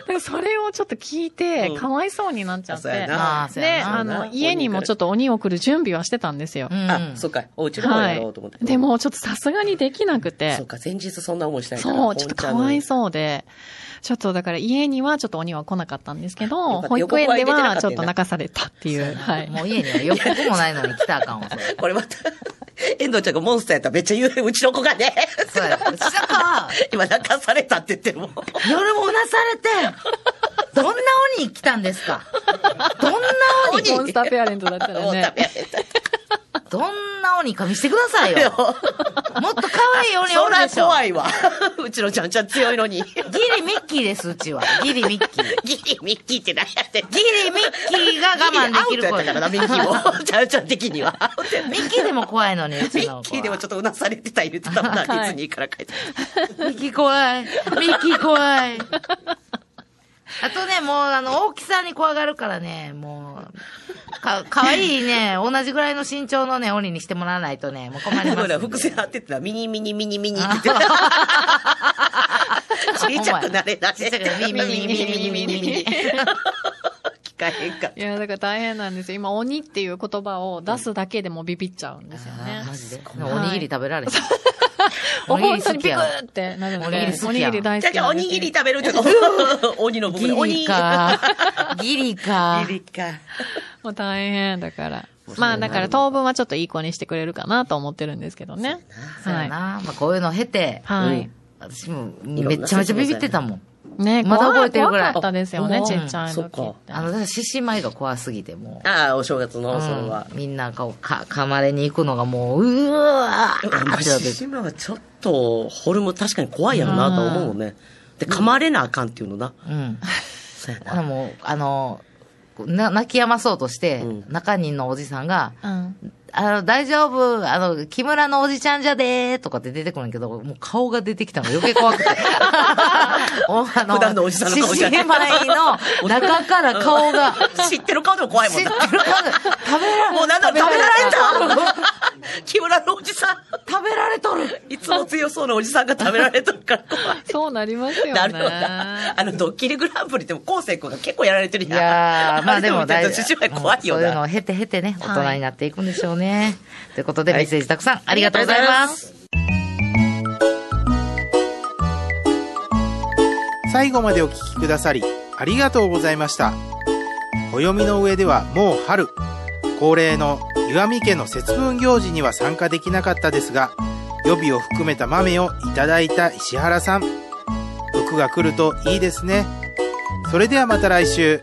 でそれをちょっと聞いてうん、かわいそうになっちゃって。うやなまあ、そうで、やなあの、家にもちょっと鬼を来る準備はしてたんですよ。うんあ、そっか。お家の方はいやろうと思って。。でも、ちょっとさすがにできなくてそっ。か、前日そんな思いしないから。そう、ちょっとかわいう。そうで、ちょっとだから家にはちょっと鬼は来なかったんですけよど、保育園ではちょっと泣かされたっていう、はい。もう家には予告もないのに来たらあかんわ。これまた、遠藤ちゃんがモンスターやったらめっちゃ言う、うちの子がね。そうや。うちだか今泣かされたって言ってるもん。夜もうなされて、どんな鬼来たんですか？どんな鬼？モンスターペアレントだったらね。どんな鬼か見せてくださいよ。もっと可愛い鬼おるでしょ。怖いわ。うちのちゃんちゃん強いのに。ギリミッキーです、うちは。ギリミッキー。ギリミッキーって何やってんギリミッキーが我慢できる子ギリアウトやったからな、ミッキーも。ちゃんちゃん的には。ミッキーでも怖いのに、う ちミの子は。ッキーでもちょっとうなされてた言ってたもんな、ディズニーから帰って。ミッキー怖い。ミッキー怖い。あとね、もう、あの、大きさに怖がるからね、もう、か、かわいいね、同じぐらいの身長のね、鬼にしてもらわないとね、もう困りますんで。ほら、伏線張ってたら、ミニミニミニミニって。ちっちゃくなれなちっちゃくなれミニミニミニミニミニ かへんかっいや、だから大変なんですよ。今、鬼っていう言葉を出すだけでもビビっちゃうんですよねあ。マジで？おにぎり食べられた。おおにぎ本当にビクり好きやん。ーってなるのおにぎりで、おにぎり大じゃあ、じゃあおにぎり食べるって言うと、鬼の部ギ分で。鬼リか。ギリか。ギリか。もう大変だから。まあ、だから当分はちょっといい子にしてくれるかなと思ってるんですけどね。はい。そうやな。まあ、こういうのを経て、はい。私もめちゃめちゃビビってたもん。ねまだ覚えてるぐらい怖かったですよね、あちっちゃいそっか時って。あの、だから獅子舞が怖すぎて、もう。ああ、お正月の、それは。うんみんなこう、か、噛まれに行くのがもう、うわーって獅子舞はちょっと、ホルモン確かに怖いやろなと思うもんね。で、噛まれなあかんっていうのな。うん。そうやな。でも、あの、な、泣き止まそうとして、うん中人のおじさんが、うん。あの、大丈夫、あの、木村のおじちゃんじゃでーとかって出てくるんだけど、もう顔が出てきたのが余計怖くて。おあ普段のおじさんの顔じゃ獅子舞の中から顔が、知ってる顔でも怖いもんな。知ってる顔で、食べられ、もうなんだ、食べられた 木村のおじさん。食べられとるいつも強そうなおじさんが食べられとるから怖い。そうなりますよね。なるほどな。あの、ドッキリグランプリでも、昴生君が結構やられてるいやん。やー、まあでも大丈夫。獅子舞怖いよそういうのをな。経て経てね、大はい人になっていくんでしょうね。ということで、はいメッセージたくさんありがとうございます。最後までお聞きくださりありがとうございました暦の上ではもう春恒例の岩見家の節分行事には参加できなかったですが予備を含めた豆をいただいた石原さん。服が来るといいですね。それではまた来週。